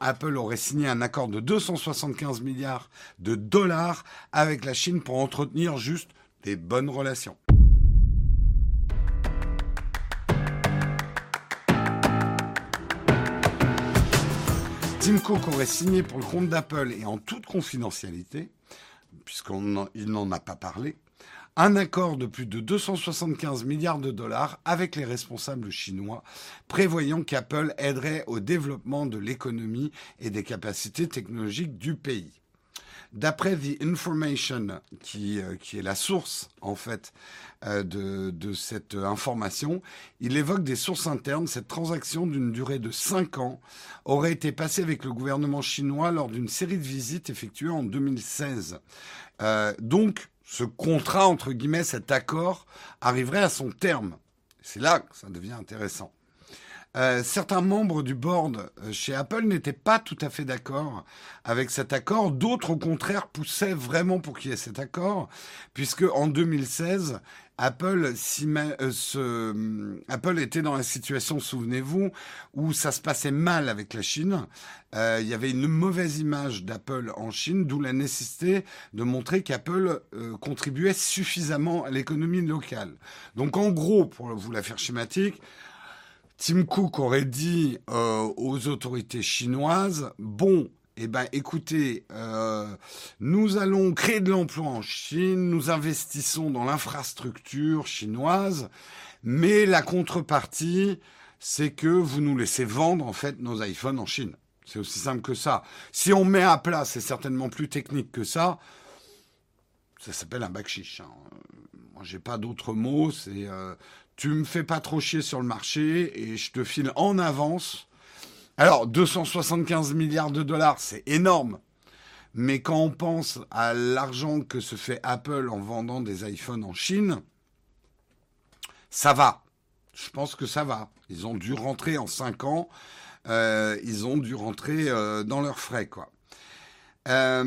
Apple aurait signé un accord de 275 milliards de dollars avec la Chine pour entretenir juste des bonnes relations. Tim Cook aurait signé pour le compte d'Apple et en toute confidentialité, puisqu'il n'en a pas parlé, un accord de plus de 275 milliards de dollars avec les responsables chinois, prévoyant qu'Apple aiderait au développement de l'économie et des capacités technologiques du pays. D'après The Information, qui, euh, qui, est la source en fait euh, de, de, cette information, il évoque des sources internes. Cette transaction d'une durée de 5 ans aurait été passée avec le gouvernement chinois lors d'une série de visites effectuées en 2016. Euh, donc, ce contrat, entre guillemets, cet accord, arriverait à son terme. C'est là que ça devient intéressant. Euh, certains membres du board euh, chez Apple n'étaient pas tout à fait d'accord avec cet accord. D'autres, au contraire, poussaient vraiment pour qu'il y ait cet accord, puisque en 2016, Apple, euh, ce, Apple était dans la situation, souvenez-vous, où ça se passait mal avec la Chine. Euh, il y avait une mauvaise image d'Apple en Chine, d'où la nécessité de montrer qu'Apple euh, contribuait suffisamment à l'économie locale. Donc en gros, pour vous la faire schématique, Tim Cook aurait dit aux autorités chinoises, bon, eh ben, écoutez, euh, nous allons créer de l'emploi en Chine, nous investissons dans l'infrastructure chinoise, mais la contrepartie, c'est que vous nous laissez vendre en fait nos iPhones en Chine. C'est aussi simple que ça. Si on met à plat, c'est certainement plus technique que ça. Ça s'appelle un bac chiche. Hein. Moi, j'ai pas d'autres mots. C'est euh, tu me fais pas trop chier sur le marché et je te file en avance alors, 275 milliards de dollars, c'est énorme. Mais quand on pense à l'argent que se fait Apple en vendant des iPhones en Chine, ça va. Je pense que ça va. Ils ont dû rentrer en 5 ans. Euh, ils ont dû rentrer euh, dans leurs frais, quoi. Euh,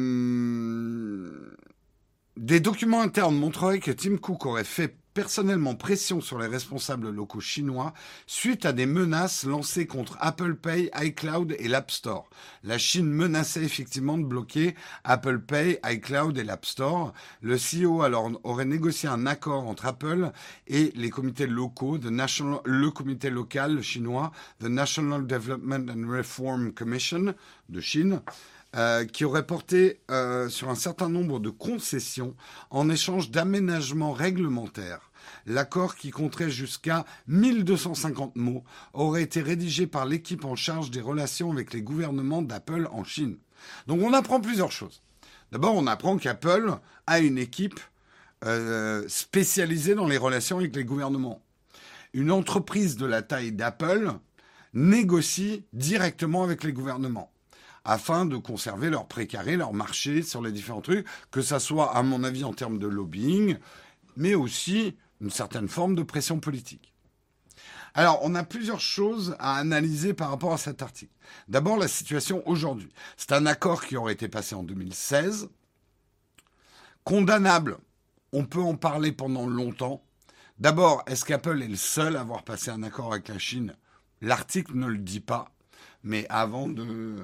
des documents internes montreraient que Tim Cook aurait fait personnellement pression sur les responsables locaux chinois suite à des menaces lancées contre Apple Pay, iCloud et l'App Store. La Chine menaçait effectivement de bloquer Apple Pay, iCloud et l'App Store. Le CEO alors aurait négocié un accord entre Apple et les comités locaux, le comité local chinois, the National Development and Reform Commission de Chine, euh, qui aurait porté euh, sur un certain nombre de concessions en échange d'aménagements réglementaires. L'accord, qui compterait jusqu'à 1250 mots, aurait été rédigé par l'équipe en charge des relations avec les gouvernements d'Apple en Chine. Donc on apprend plusieurs choses. D'abord, on apprend qu'Apple a une équipe euh, spécialisée dans les relations avec les gouvernements. Une entreprise de la taille d'Apple négocie directement avec les gouvernements afin de conserver leur précaré, leur marché sur les différents trucs, que ça soit, à mon avis, en termes de lobbying, mais aussi une certaine forme de pression politique. Alors, on a plusieurs choses à analyser par rapport à cet article. D'abord, la situation aujourd'hui. C'est un accord qui aurait été passé en 2016. Condamnable, on peut en parler pendant longtemps. D'abord, est-ce qu'Apple est le seul à avoir passé un accord avec la Chine? L'article ne le dit pas. Mais avant de,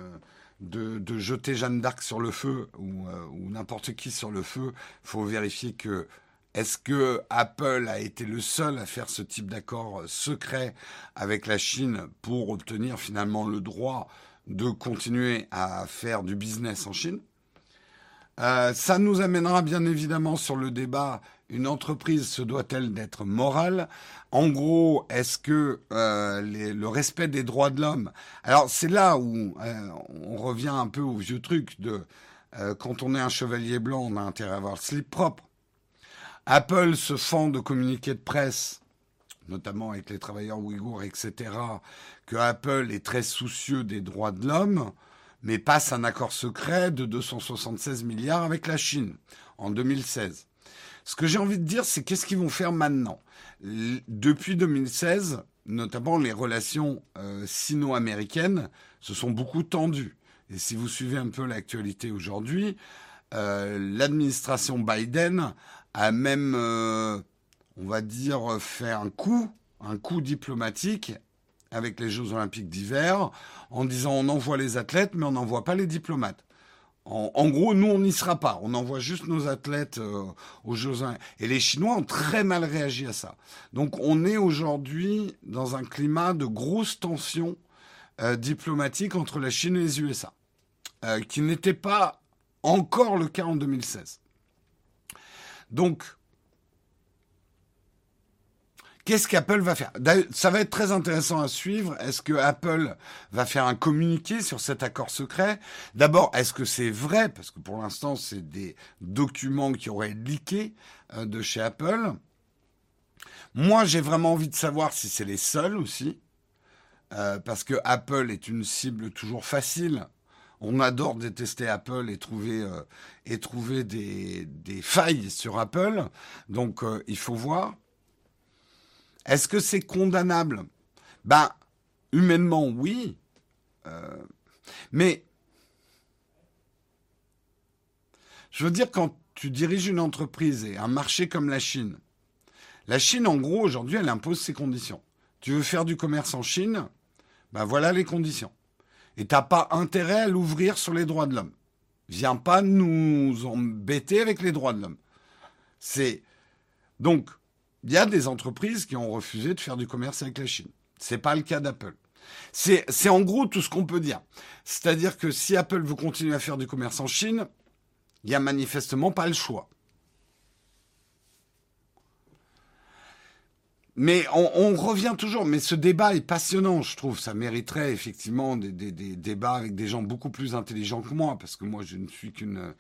de, jeter Jeanne d'Arc sur le feu ou, euh, n'importe qui sur le feu, faut vérifier que est-ce que Apple a été le seul à faire ce type d'accord secret avec la Chine pour obtenir finalement le droit de continuer à faire du business en Chine? Euh, ça nous amènera bien évidemment sur le débat une entreprise se doit-elle d'être morale? En gros, est-ce que euh, le respect des droits de l'homme? Alors c'est là où euh, on revient un peu au vieux truc de quand on est un chevalier blanc, on a intérêt à avoir le slip propre. Apple se fend de communiqués de presse, notamment avec les travailleurs ouïghours, etc., que Apple est très soucieux des droits de l'homme mais passe un accord secret de 276 milliards avec la Chine en 2016. Ce que j'ai envie de dire, c'est qu'est-ce qu'ils vont faire maintenant? Depuis 2016, notamment les relations euh, sino-américaines se sont beaucoup tendues. Et si vous suivez un peu l'actualité aujourd'hui, euh, l'administration Biden a même, euh, on va dire, fait un coup, un coup diplomatique avec les Jeux olympiques d'hiver en disant on envoie les athlètes mais on n'envoie pas les diplomates. En, gros, nous, on n'y sera pas. On envoie juste nos athlètes euh, aux Jeux. Et les Chinois ont très mal réagi à ça. Donc, on est aujourd'hui dans un climat de grosse tension euh, diplomatique entre la Chine et les USA, euh, qui n'était pas encore le cas en 2016. Donc, Qu'est-ce qu'Apple va faire? Ça va être très intéressant à suivre. Est-ce que Apple va faire un communiqué sur cet accord secret? D'abord, est-ce que c'est vrai? Parce que pour l'instant, c'est des documents qui auraient leaké euh, de chez Apple. Moi, j'ai vraiment envie de savoir si c'est les seuls aussi. Euh, parce que Apple est une cible toujours facile. On adore détester Apple et trouver, euh, et trouver des, failles sur Apple. Donc, il faut voir. Est-ce que c'est condamnable? Ben, humainement, oui. Euh, mais, je veux dire, quand tu diriges une entreprise et un marché comme la Chine, la Chine, en gros, aujourd'hui, elle impose ses conditions. Tu veux faire du commerce en Chine? Ben voilà les conditions. Et tu n'as pas intérêt à l'ouvrir sur les droits de l'homme. Viens pas nous embêter avec les droits de l'homme. C'est donc il y a des entreprises qui ont refusé de faire du commerce avec la Chine. C'est pas le cas d'Apple. C'est, c'est en gros tout ce qu'on peut dire. C'est-à-dire que si Apple veut continuer à faire du commerce en Chine, il n'y a manifestement pas le choix. Mais on, revient toujours, mais ce débat est passionnant, je trouve. Ça mériterait effectivement des, débats avec des gens beaucoup plus intelligents que moi, parce que moi, je ne suis qu'une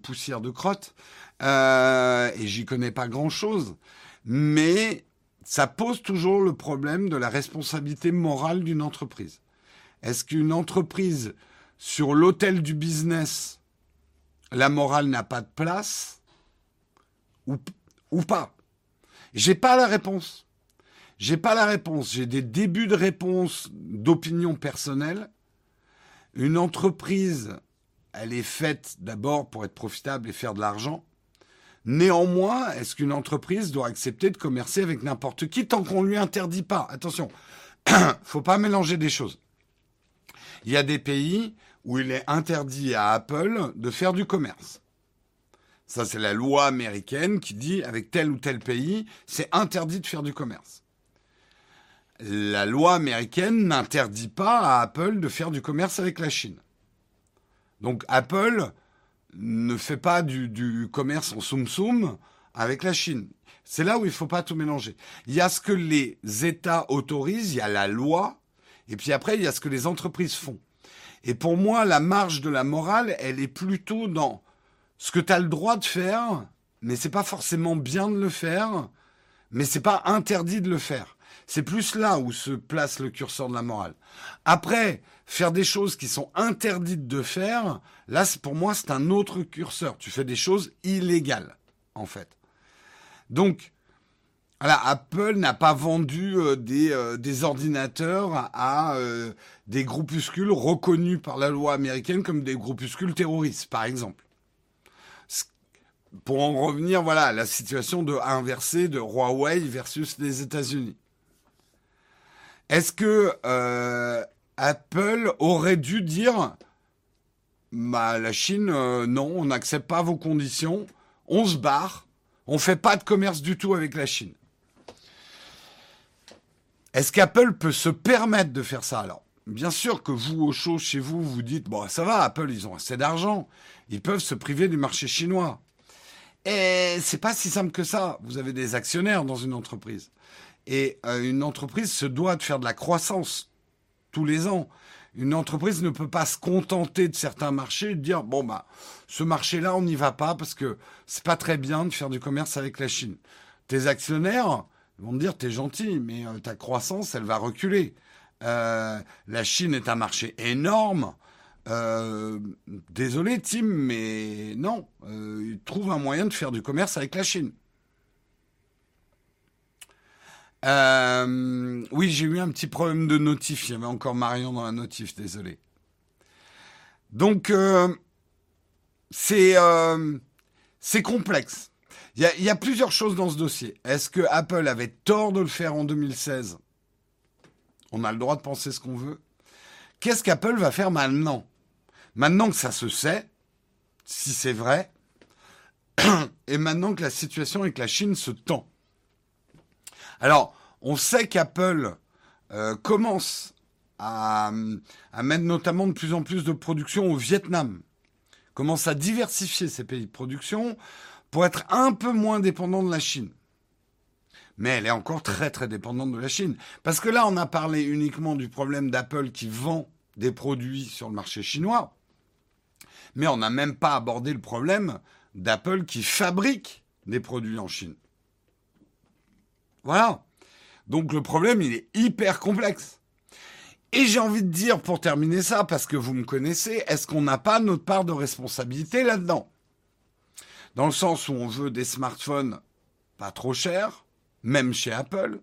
poussière de crotte euh, et j'y connais pas grand-chose. Mais ça pose toujours le problème de la responsabilité morale d'une entreprise. Est-ce qu'une entreprise sur l'autel du business, la morale n'a pas de place ou, ou pas? J'ai pas la réponse. J'ai pas la réponse. J'ai des débuts de réponse d'opinion personnelle. Une entreprise, elle est faite d'abord pour être profitable et faire de l'argent. Néanmoins, est-ce qu'une entreprise doit accepter de commercer avec n'importe qui tant qu'on lui interdit pas? Attention, faut pas mélanger des choses. Il y a des pays où il est interdit à Apple de faire du commerce. Ça, c'est la loi américaine qui dit, avec tel ou tel pays, c'est interdit de faire du commerce. La loi américaine n'interdit pas à Apple de faire du commerce avec la Chine. Donc Apple ne fait pas du, commerce en soum-soum avec la Chine. C'est là où il ne faut pas tout mélanger. Il y a ce que les États autorisent, il y a la loi, et puis après, il y a ce que les entreprises font. Et pour moi, la marge de la morale, elle est plutôt dans ce que tu as le droit de faire, mais c'est pas forcément bien de le faire, mais c'est pas interdit de le faire. C'est plus là où se place le curseur de la morale. Après, faire des choses qui sont interdites de faire, là, pour moi, c'est un autre curseur. Tu fais des choses illégales, en fait. Donc, voilà, Apple n'a pas vendu euh, des, euh, des, ordinateurs à euh, des groupuscules reconnus par la loi américaine comme des groupuscules terroristes, par exemple pour en revenir, voilà, à la situation de inversée de Huawei versus les États-Unis. Est-ce que euh, Apple aurait dû dire, bah, la Chine, euh, non, on n'accepte pas vos conditions, on se barre, on fait pas de commerce du tout avec la Chine. Est-ce qu'Apple peut se permettre de faire ça alors? Bien sûr que vous, au chaud, chez vous, vous dites, bon, ça va, Apple, ils ont assez d'argent, ils peuvent se priver du marché chinois. Et c'est pas si simple que ça. Vous avez des actionnaires dans une entreprise. Et euh, une entreprise se doit de faire de la croissance tous les ans. Une entreprise ne peut pas se contenter de certains marchés et dire bon bah ce marché-là on n'y va pas parce que c'est pas très bien de faire du commerce avec la Chine. Tes actionnaires vont te dire t'es gentil mais euh, ta croissance elle va reculer. Euh, la Chine est un marché énorme. Euh, désolé Tim, mais non, euh, il trouve un moyen de faire du commerce avec la Chine. Euh, oui, j'ai eu un petit problème de notif. Il y avait encore Marion dans la notif, désolé. Donc, c'est complexe. Il y, a, y, a, plusieurs choses dans ce dossier. Est-ce que Apple avait tort de le faire en 2016 On a le droit de penser ce qu'on veut. Qu'est-ce qu'Apple va faire maintenant? Maintenant que ça se sait, si c'est vrai, et maintenant que la situation avec la Chine se tend. Alors, on sait qu'Apple euh, commence à, à, mettre notamment de plus en plus de production au Vietnam, commence à diversifier ses pays de production pour être un peu moins dépendant de la Chine. Mais elle est encore très très dépendante de la Chine. Parce que là, on a parlé uniquement du problème d'Apple qui vend des produits sur le marché chinois. Mais on n'a même pas abordé le problème d'Apple qui fabrique des produits en Chine. Voilà. Donc le problème, il est hyper complexe. Et j'ai envie de dire, pour terminer ça, parce que vous me connaissez, est-ce qu'on n'a pas notre part de responsabilité là-dedans? Dans le sens où on veut des smartphones pas trop chers, même chez Apple.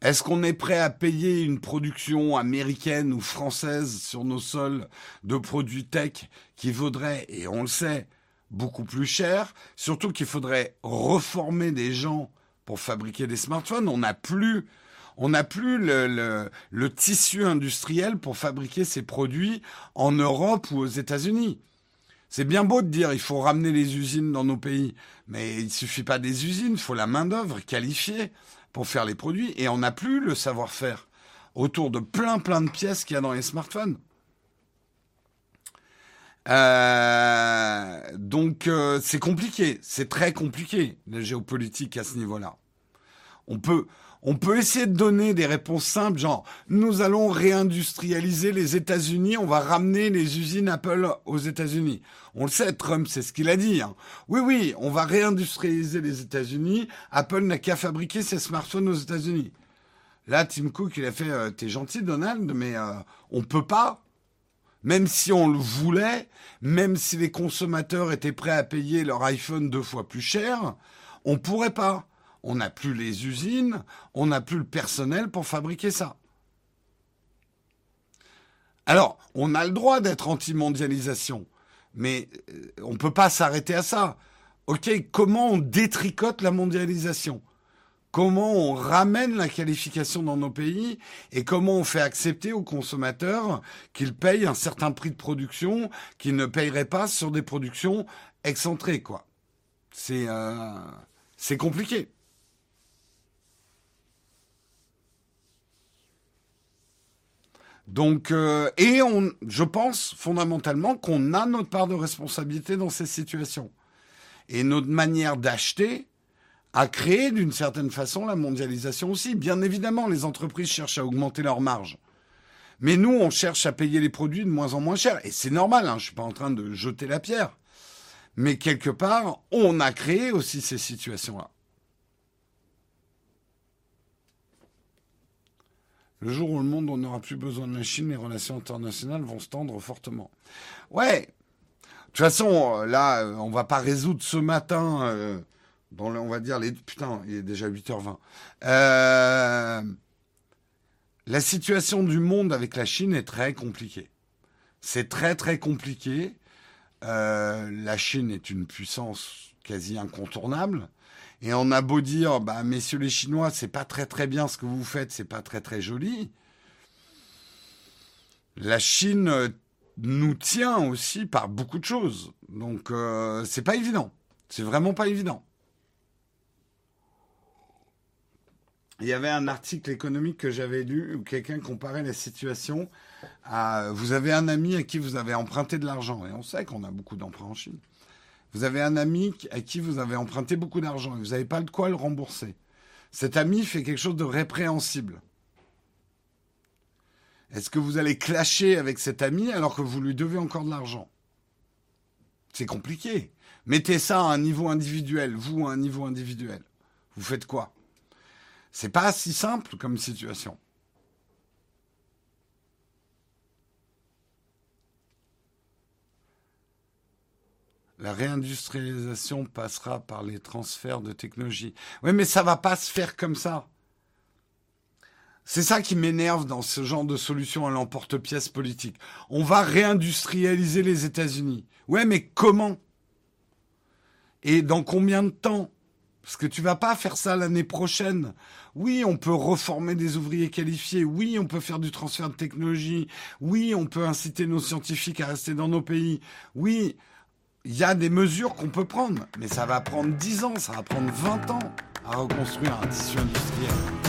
Est-ce qu'on est prêt à payer une production américaine ou française sur nos sols de produits tech qui vaudrait, et on le sait, beaucoup plus cher? Surtout qu'il faudrait reformer des gens pour fabriquer des smartphones. On n'a plus, on n'a plus le, tissu industriel pour fabriquer ces produits en Europe ou aux États-Unis. C'est bien beau de dire il faut ramener les usines dans nos pays, mais il suffit pas des usines, il faut la main d'œuvre qualifiée pour faire les produits, et on n'a plus le savoir-faire autour de plein plein de pièces qu'il y a dans les smartphones. Euh, donc euh, c'est compliqué, c'est très compliqué la géopolitique à ce niveau-là. On peut, on peut essayer de donner des réponses simples, genre nous allons réindustrialiser les États-Unis, on va ramener les usines Apple aux États-Unis. On le sait, Trump, c'est ce qu'il a dit. Hein. Oui, oui, on va réindustrialiser les États-Unis. Apple n'a qu'à fabriquer ses smartphones aux États-Unis. Là, Tim Cook, il a fait euh, T'es gentil, Donald, mais euh, on peut pas. Même si on le voulait, même si les consommateurs étaient prêts à payer leur iPhone deux fois plus cher, on pourrait pas. On n'a plus les usines, on n'a plus le personnel pour fabriquer ça. Alors, on a le droit d'être anti-mondialisation, mais euh, on ne peut pas s'arrêter à ça. OK, comment on détricote la mondialisation? Comment on ramène la qualification dans nos pays et comment on fait accepter aux consommateurs qu'ils payent un certain prix de production qu'ils ne payeraient pas sur des productions excentrées, quoi? C'est euh, c'est compliqué. Donc, euh, et on, je pense fondamentalement qu'on a notre part de responsabilité dans ces situations. Et notre manière d'acheter, a créé d'une certaine façon la mondialisation aussi. Bien évidemment, les entreprises cherchent à augmenter leurs marges. Mais nous, on cherche à payer les produits de moins en moins cher. Et c'est normal, hein, je ne suis pas en train de jeter la pierre. Mais quelque part, on a créé aussi ces situations-là. Le jour où le monde n'aura plus besoin de la Chine, les relations internationales vont se tendre fortement. Ouais. De toute façon, là, on va pas résoudre ce matin euh, on va dire les putain, il est déjà 8h20. Euh, la situation du monde avec la Chine est très compliquée. C'est très très compliqué. Euh, la Chine est une puissance quasi incontournable. Et on a beau dire, bah, messieurs les Chinois, c'est pas très très bien ce que vous faites, c'est pas très très joli. La Chine nous tient aussi par beaucoup de choses. Donc, euh, c'est pas évident. C'est vraiment pas évident. il y avait un article économique que j'avais lu où quelqu'un comparait la situation à vous avez un ami à qui vous avez emprunté de l'argent et on sait qu'on a beaucoup d'emprunts en Chine. Vous avez un ami à qui vous avez emprunté beaucoup d'argent et vous n'avez pas de quoi le rembourser. Cet ami fait quelque chose de répréhensible. Est-ce que vous allez clasher avec cet ami alors que vous lui devez encore de l'argent? C'est compliqué. Mettez ça à un niveau individuel, vous à un niveau individuel. Vous faites quoi? C'est pas si simple comme situation. La réindustrialisation passera par les transferts de technologie. Oui, mais ça va pas se faire comme ça. C'est ça qui m'énerve dans ce genre de solution à l'emporte-pièce politique. On va réindustrialiser les États-Unis. Ouais, mais comment? Et dans combien de temps? Parce que tu vas pas faire ça l'année prochaine. Oui, on peut reformer des ouvriers qualifiés. Oui, on peut faire du transfert de technologie. Oui, on peut inciter nos scientifiques à rester dans nos pays. Oui, il y a des mesures qu'on peut prendre. Mais ça va prendre 10 ans, ça va prendre 20 ans à reconstruire un tissu industriel.